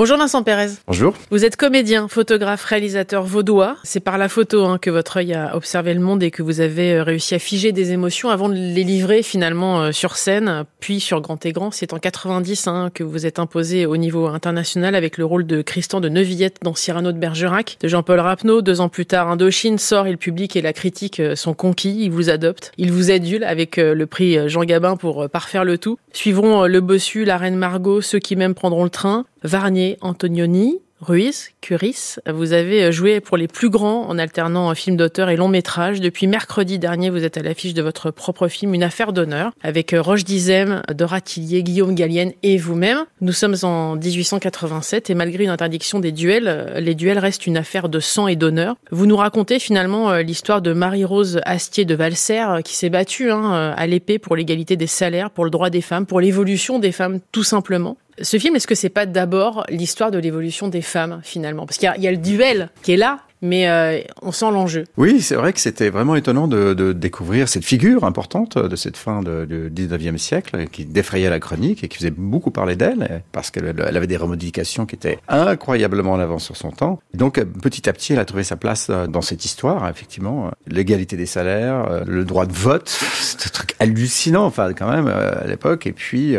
Bonjour Vincent Pérez. Bonjour. Vous êtes comédien, photographe, réalisateur vaudois. C'est par la photo hein, que votre œil a observé le monde et que vous avez euh, réussi à figer des émotions avant de les livrer finalement euh, sur scène, puis sur grand écran. C'est en 90 hein, que vous êtes imposé au niveau international avec le rôle de Christian de Neuvillette dans Cyrano de Bergerac, de Jean-Paul Rapneau. Deux ans plus tard, Indochine sort et le public et la critique euh, sont conquis. Ils vous adoptent. Ils vous adulent avec le prix Jean Gabin pour parfaire le tout. Suivront le Bossu, la Reine Margot, ceux qui même prendront le train. Varnier, Antonioni, Ruiz, Curis, vous avez joué pour les plus grands en alternant film d'auteur et long métrage. Depuis mercredi dernier, vous êtes à l'affiche de votre propre film Une affaire d'honneur avec Roche Dizem, Dora Tillier, Guillaume Gallienne et vous-même. Nous sommes en 1887 et malgré une interdiction des duels, les duels restent une affaire de sang et d'honneur. Vous nous racontez finalement l'histoire de Marie-Rose Astier de Valserre qui s'est battue hein, à l'épée pour l'égalité des salaires, pour le droit des femmes, pour l'évolution des femmes tout simplement. Ce film, est-ce que c'est pas d'abord l'histoire de l'évolution des femmes finalement? Parce qu'il y, a le duel qui est là, mais euh, on sent l'enjeu. Oui, c'est vrai que c'était vraiment étonnant de, découvrir cette figure importante de cette fin du 19e siècle qui défrayait la chronique et qui faisait beaucoup parler d'elle parce qu'elle elle avait des remodifications qui étaient incroyablement en avance sur son temps. Donc petit à petit, elle a trouvé sa place euh, dans cette histoire, effectivement. L'égalité des salaires, euh, le droit de vote, c'est un truc hallucinant, enfin quand même à l'époque. Et puis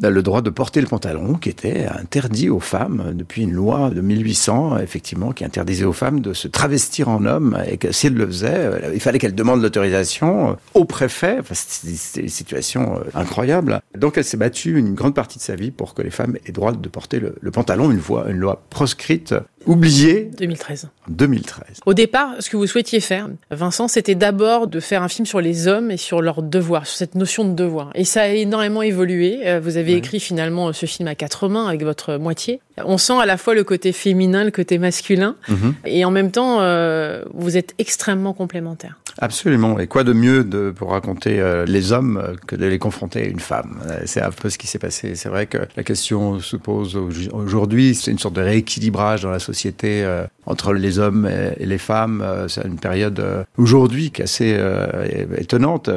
le droit de porter le pantalon qui était interdit aux femmes depuis une loi de 1800, effectivement, qui interdisait aux femmes de se travestir en homme et que si elles le faisaient, il fallait qu'elles demandent l'autorisation au préfet. Enfin, c'était une situation incroyable. Donc elle s'est battue une grande partie de sa vie pour que les femmes aient droit de porter le, le pantalon, une, une loi proscrite oublié 2013. 2013. Au départ, ce que vous souhaitiez faire, Vincent, c'était d'abord de faire un film sur les hommes et sur leurs devoirs, sur cette notion de devoir. Et ça a énormément évolué. Vous avez écrit finalement ce film à quatre mains avec votre moitié. On sent à la fois le côté féminin, le côté masculin, mm -hmm. et en même temps, euh, vous êtes extrêmement complémentaires. Absolument. Et quoi de mieux pour raconter euh, les hommes que de les confronter à une femme? C'est un peu ce qui s'est passé. C'est vrai que la question se pose aujourd'hui. C'est une sorte de rééquilibrage dans la société euh, entre les hommes et, les femmes. Euh, c'est une période euh, aujourd'hui qui est assez euh, étonnante.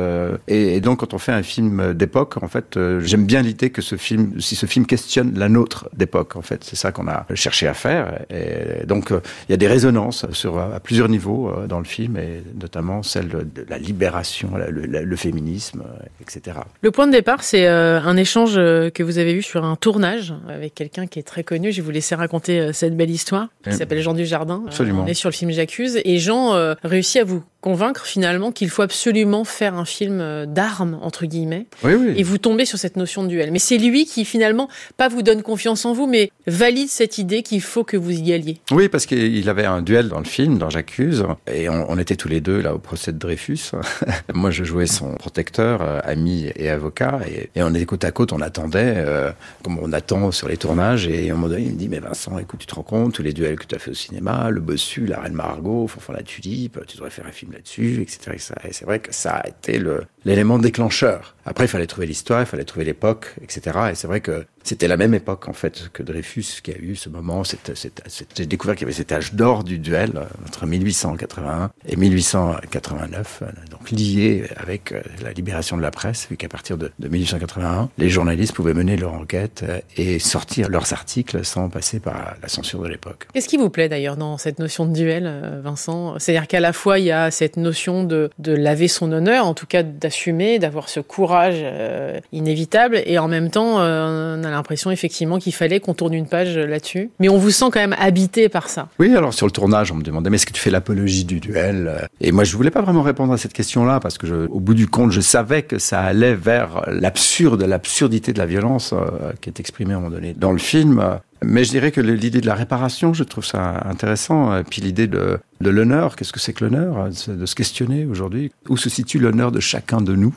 Et, donc, quand on fait un film d'époque, en fait, j'aime bien l'idée que ce film, si ce film questionne la nôtre d'époque, en fait, c'est ça qu'on a cherché à faire. Et donc, il y a des résonances à plusieurs niveaux dans le film, et notamment celle de la libération, le, le, le féminisme, etc. Le point de départ, c'est un échange que vous avez eu sur un tournage avec quelqu'un qui est très connu. Je vais vous laisser raconter cette belle histoire qui s'appelle Jean Dujardin. Absolument. On est sur le film J'accuse et Jean euh, réussit à vous convaincre finalement qu'il faut absolument faire un film d'armes entre guillemets oui, oui. et vous tombez sur cette notion de duel mais c'est lui qui finalement pas vous donne confiance en vous mais valide cette idée qu'il faut que vous y alliez oui parce qu'il avait un duel dans le film dans j'accuse et on, on, était tous les deux là au Cosette Dreyfus. Moi, je jouais son protecteur, euh, ami et avocat, et, on était côte à côte, on attendait, euh, comme on attend sur les tournages, et à un moment donné, il me dit, mais Vincent, écoute, tu te rends compte, tous les duels que tu as fait au cinéma, Le Bossu, La Reine Margot, Fanfan la Tulipe, tu devrais faire un film là-dessus, etc. Et c'est vrai que ça a été l'élément déclencheur. Après, il fallait trouver l'histoire, il fallait trouver l'époque, etc. Et c'est vrai que c'était la même époque, en fait, que Dreyfus, qui a eu ce moment, j'ai découvert qu'il y avait cet âge d'or du duel, euh, entre 1881 et 1880. Euh, donc lié avec euh, la libération de la presse, vu qu'à partir de, de, 1881, les journalistes pouvaient mener leur enquête euh, et sortir leurs articles sans passer par la censure de l'époque. Qu'est-ce qui vous plaît d'ailleurs dans cette notion de duel, Vincent? C'est-à-dire qu'à la fois il y a cette notion de, de laver son honneur, en tout cas d'assumer, d'avoir ce courage euh, inévitable, et en même temps, euh, on a l'impression effectivement qu'il fallait qu'on tourne une page là-dessus. Mais on vous sent quand même habité par ça. Oui, alors sur le tournage, on me demandait mais est-ce que tu fais l'apologie du duel? Et moi, je voulais pas vraiment répondre à cette question-là, parce que je, au bout du compte, je savais que ça allait vers l'absurde, l'absurdité de la violence euh, qui est exprimée à un moment donné dans le film. Mais je dirais que l'idée de la réparation, je trouve ça intéressant. Et puis l'idée de, de l'honneur, qu'est-ce que c'est que l'honneur De se questionner aujourd'hui. Où se situe l'honneur de chacun de nous?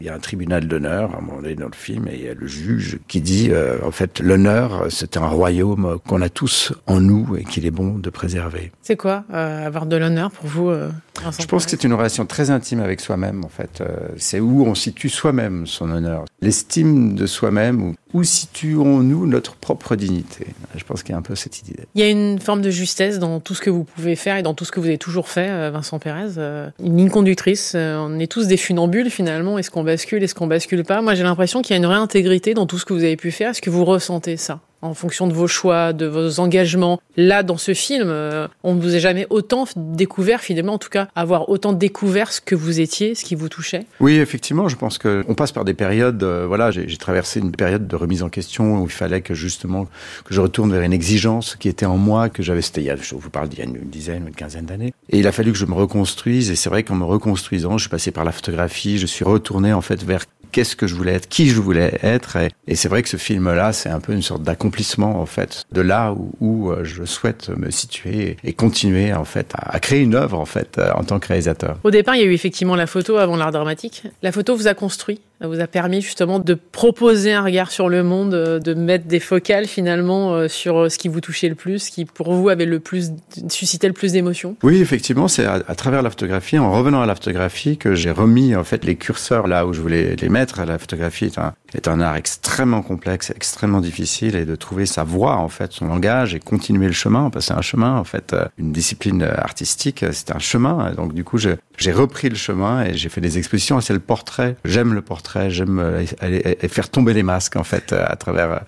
Il y a un tribunal d'honneur, à un moment donné dans le film, et il y a le juge qui dit, euh, en fait, l'honneur, c'est un royaume qu'on a tous en nous et qu'il est bon de préserver. C'est quoi euh, avoir de l'honneur pour vous euh, Je pense que c'est une relation très intime avec soi-même, en fait. c'est où on situe soi-même son honneur. L'estime de soi-même, où situons-nous notre propre dignité? Je pense qu'il y a un peu cette idée. Il y a une forme de justesse dans tout ce que vous pouvez faire et dans tout ce que vous avez toujours fait, Vincent Pérez. Une ligne conductrice, on est tous des funambules finalement. Est-ce qu'on bascule, est-ce qu'on bascule pas? Moi j'ai l'impression qu'il y a une vraie intégrité dans tout ce que vous avez pu faire. Est-ce que vous ressentez ça? En fonction de vos choix, de vos engagements. Là, dans ce film, on ne vous a jamais autant découvert, finalement, en tout cas, avoir autant découvert ce que vous étiez, ce qui vous touchait. Oui, effectivement, je pense que on passe par des périodes. voilà, j'ai traversé une période de remise en question où il fallait que justement que je retourne vers une exigence qui était en moi que j'avais. C'était il y a, je vous parle d'il y a une dizaine, une quinzaine d'années. Et il a fallu que je me reconstruise. Et c'est vrai qu'en me reconstruisant, je suis passé par la photographie. Je suis retourné en fait vers qu'est-ce que je voulais être, qui je voulais être. Et, c'est vrai que ce film-là, c'est un peu une sorte d'accomplissement en fait de là où, euh, je souhaite me situer et continuer en fait à, créer une œuvre en fait euh, en tant que réalisateur. Au départ, il y a eu effectivement la photo avant l'art dramatique. La photo vous a construit? Vous a permis justement de proposer un regard sur le monde, euh, de mettre des focales finalement sur ce qui vous touchait le plus, ce qui pour vous avait le plus suscité le plus d'émotions? Oui, effectivement, c'est à, travers la photographie, en revenant à la photographie, que j'ai remis en fait les curseurs là où je voulais les mettre la photographie est un, est un art extrêmement complexe, extrêmement difficile, et de trouver sa voix, en fait, son langage, et continuer le chemin, parce que c'est un chemin, en fait, euh, une discipline artistique, c'est un chemin. Donc, du coup, j'ai repris le chemin et j'ai fait des expositions, et c'est le portrait. J'aime le portrait, j'aime euh, aller, faire tomber les masques, en fait, à travers euh,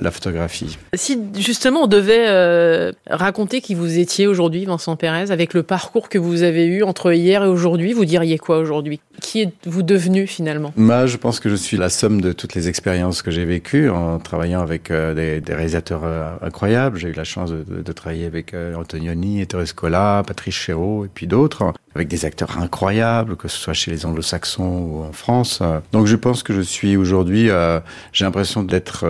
la photographie. Si, justement, on devait raconter qui vous étiez aujourd'hui, Vincent Pérez, avec le parcours que vous avez eu entre hier et aujourd'hui, vous diriez quoi aujourd'hui? Qui êtes-vous devenu, finalement? Moi, je pense que je suis la somme de toutes les expériences que j'ai vécues en travaillant avec euh, des, réalisateurs euh, incroyables. J'ai eu la chance de travailler avec euh, Antonioni, Ettore Scola, Patrice Chéreau et puis d'autres, avec des acteurs incroyables, que ce soit chez les anglo-saxons ou en France. Donc je pense que je suis aujourd'hui, j'ai l'impression d'être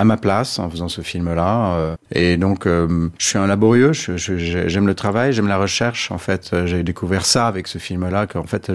à ma place en faisant ce film-là. Euh, et donc, euh, je suis un laborieux, j'aime le travail, j'aime la recherche. En fait, euh, j'ai découvert ça avec ce film-là, qu'en fait,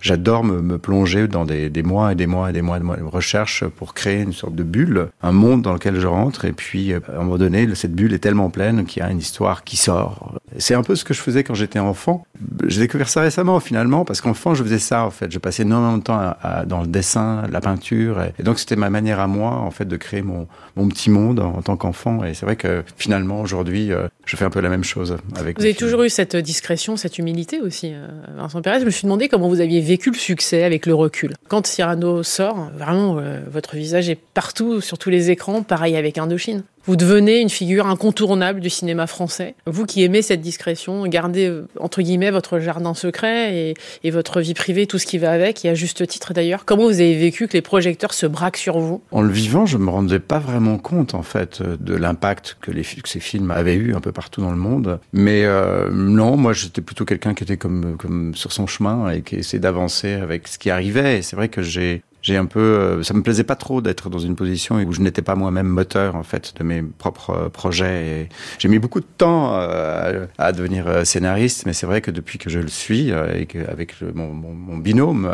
j'adore me, plonger dans des, des, mois et des mois et des mois de recherche pour créer une sorte de bulle, un monde dans lequel je rentre. Et puis, à un moment donné, cette bulle est tellement pleine qu'il y a une histoire qui sort. C'est un peu ce que je faisais quand j'étais enfant. J'ai découvert ça récemment, finalement, parce qu'enfant, je faisais ça, en fait. Je passais énormément de temps dans le dessin, la peinture. Et, et donc, c'était ma manière à moi, en fait, de créer mon, petit monde en, tant qu'enfant. Et c'est vrai que finalement, aujourd'hui, euh, je fais un peu la même chose avec Vous avez toujours eu cette discrétion, cette humilité aussi, euh, Vincent Pérez. Je me suis demandé comment vous aviez vécu le succès avec le recul. Quand Cyrano sort, vraiment, euh, votre visage est partout, sur tous les écrans, pareil avec Indochine. Vous devenez une figure incontournable du cinéma français. Vous qui aimez cette discrétion, gardez euh, entre guillemets votre jardin secret et, votre vie privée, tout ce qui va avec, et à juste titre d'ailleurs. Comment vous avez vécu que les projecteurs se braquent sur vous? En le vivant, je me rendais pas vraiment compte en fait de l'impact que ces films avaient eu un peu partout dans le monde. Mais euh, non, moi j'étais plutôt quelqu'un qui était comme, comme sur son chemin et qui essayait d'avancer avec ce qui arrivait. Et c'est vrai que j'ai j'ai un peu, euh, ça me plaisait pas trop d'être dans une position où je n'étais pas moi-même moteur en fait de mes propres euh, projets. J'ai mis beaucoup de temps euh, à, devenir scénariste, mais c'est vrai que depuis que je le suis, et avec mon, mon, binôme,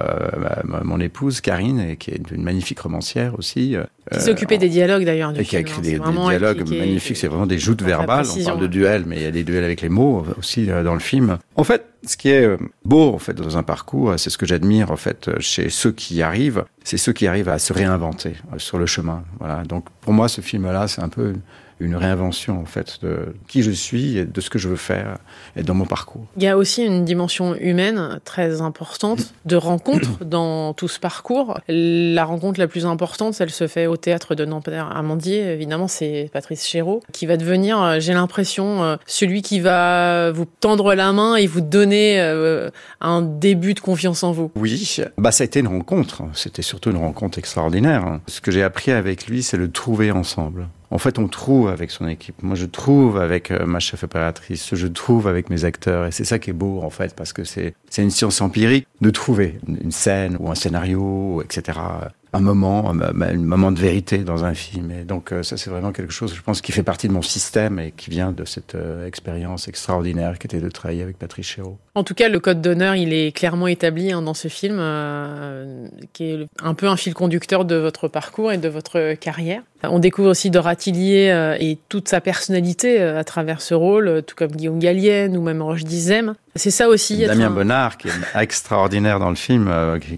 mon épouse Karine, et qui est une magnifique romancière aussi, qui s'est occupée des dialogues d'ailleurs. Et qui a écrit des, dialogues magnifiques. C'est vraiment des joutes verbales. On parle de duels, mais il y a des duels avec les mots aussi dans le film. En fait, ce qui est beau en fait dans un parcours, c'est ce que j'admire en fait chez ceux qui y arrivent, c'est ceux qui arrivent à se réinventer euh, sur le chemin. Voilà. Donc pour moi, ce film-là, c'est un peu une réinvention en fait de qui je suis et de ce que je veux faire et dans mon parcours. Il y a aussi une dimension humaine très importante de rencontre dans tout ce parcours. La rencontre la plus importante, elle se fait au théâtre de Nanterre-Amandier. Évidemment, c'est Patrice Chéreau qui va devenir, euh, j'ai l'impression, euh, celui qui va vous tendre la main et vous donner euh, un début de confiance en vous. Oui, bah ça a été une rencontre. C'était surtout une rencontre extraordinaire. Ce que j'ai appris avec lui, c'est le trouver ensemble en fait, on trouve avec son équipe. Moi, je trouve avec euh, ma chef opératrice, je trouve avec mes acteurs. Et c'est ça qui est beau, en fait, parce que c'est, une science empirique de trouver une scène ou un scénario, etc un moment, un, moment de vérité dans un film. Et donc euh, ça, c'est vraiment quelque chose, je pense, qui fait partie de mon système et qui vient de cette euh, expérience extraordinaire qui était de travailler avec Patrice Chéreau. En tout cas, le code d'honneur, il est clairement établi hein, dans ce film, qui est un peu un fil conducteur de votre parcours et de votre carrière. On découvre aussi Dora Tillier et toute sa personnalité à travers ce rôle, tout comme Guillaume Gallienne ou même Roche Dizem. C'est ça aussi. Damien Bonnard, qui est extraordinaire dans le film,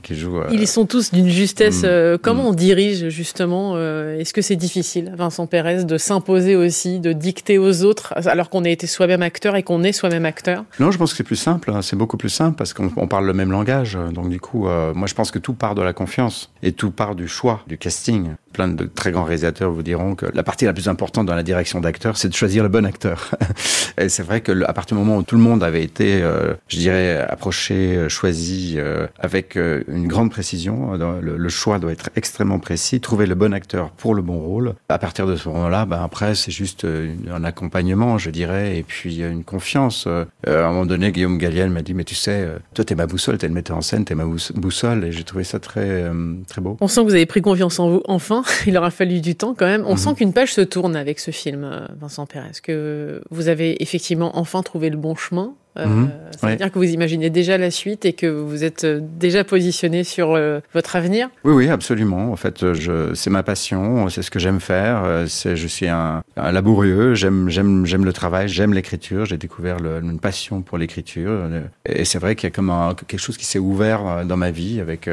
qui, joue. Ils sont tous d'une justesse. Mm. Euh, comment mm. on dirige justement euh, Est-ce que c'est difficile, Vincent Pérez, de s'imposer aussi, de dicter aux autres, alors qu'on a été soi-même acteur et qu'on est soi-même acteur? Non, je pense que c'est plus simple. Hein. C'est beaucoup plus simple parce qu'on parle le même langage. Donc du coup, euh, moi je pense que tout part de la confiance et tout part du choix, du casting plein de très grands réalisateurs vous diront que la partie la plus importante dans la direction d'acteur, c'est de choisir le bon acteur. et c'est vrai que à partir du moment où tout le monde avait été, euh, je dirais, approché, euh, choisi euh, avec une grande précision, le, choix doit être extrêmement précis, trouver le bon acteur pour le bon rôle. À partir de ce moment-là, ben après, c'est juste un accompagnement, je dirais, et puis une confiance. à un moment donné, Guillaume Gallienne m'a dit, mais tu sais, toi, t'es ma boussole, t'es le metteur en scène, t'es ma boussole, et j'ai trouvé ça très, très beau. On sent que vous avez pris confiance en vous, enfin. Il aura fallu du temps quand même. On mhm. sent qu'une page se tourne avec ce film, Vincent Pérez, que vous avez effectivement enfin trouvé le bon chemin. Euh, mhm. Ça veut dire que vous imaginez déjà la suite et que vous êtes euh, déjà positionné sur euh, votre avenir? Oui, oui, absolument. En fait, c'est ma passion, c'est ce que j'aime faire. C'est, je suis un, laborieux, j'aime, j'aime, j'aime le travail, j'aime l'écriture. J'ai découvert une passion pour l'écriture. Et c'est vrai qu'il y a comme quelque chose qui s'est ouvert dans ma vie avec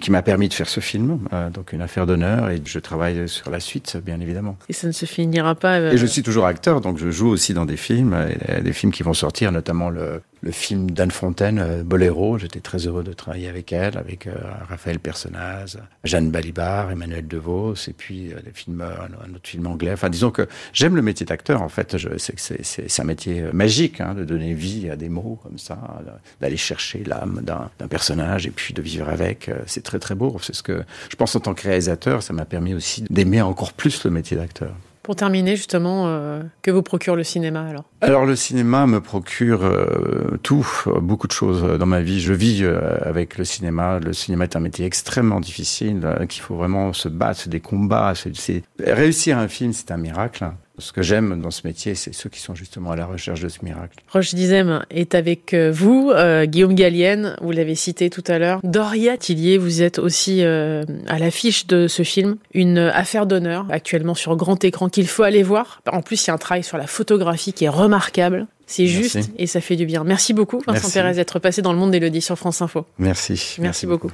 qui m'a permis de faire ce film, euh, donc une affaire d'honneur, et je travaille sur la suite, bien évidemment. Et ça ne se finira pas. Euh, et je suis toujours acteur, donc je joue aussi dans des films, des films qui vont sortir, notamment le, le film d'Anne Fontaine, euh, Boléro. J'étais très heureux de travailler avec elle, avec euh, Raphaël Personnaz, Jeanne Balibar, Emmanuel DeVos, et puis euh, films, un, autre film anglais. Enfin, disons que j'aime le métier d'acteur. En fait, c'est un métier magique hein, de donner vie à des mots comme ça, d'aller chercher l'âme d'un personnage et puis de vivre avec. C'est très très beau. C'est ce que je pense en tant que réalisateur, ça m'a permis aussi d'aimer encore plus le métier d'acteur. Pour terminer, justement, euh, que vous procure le cinéma alors? Alors le cinéma me procure euh, tout, beaucoup de choses dans ma vie. Je vis euh, avec le cinéma. Le cinéma est un métier extrêmement difficile, qu'il faut vraiment se battre, des combats. Réussir un film, c'est un miracle. Ce que j'aime dans ce métier, c'est ceux qui sont justement à la recherche de ce miracle. Roche Dizem est avec euh, vous, euh, Guillaume Gallienne, vous l'avez cité tout à l'heure. Doria Tillier, vous êtes aussi euh, à l'affiche de ce film, une affaire d'honneur actuellement sur grand écran qu'il faut aller voir. En plus, il y a un travail sur la photographie qui est remarquable. C'est juste et ça fait du bien. Merci beaucoup, Vincent Pérez, d'être passé dans le monde d'Elodie sur France Info. Merci. Merci, beaucoup.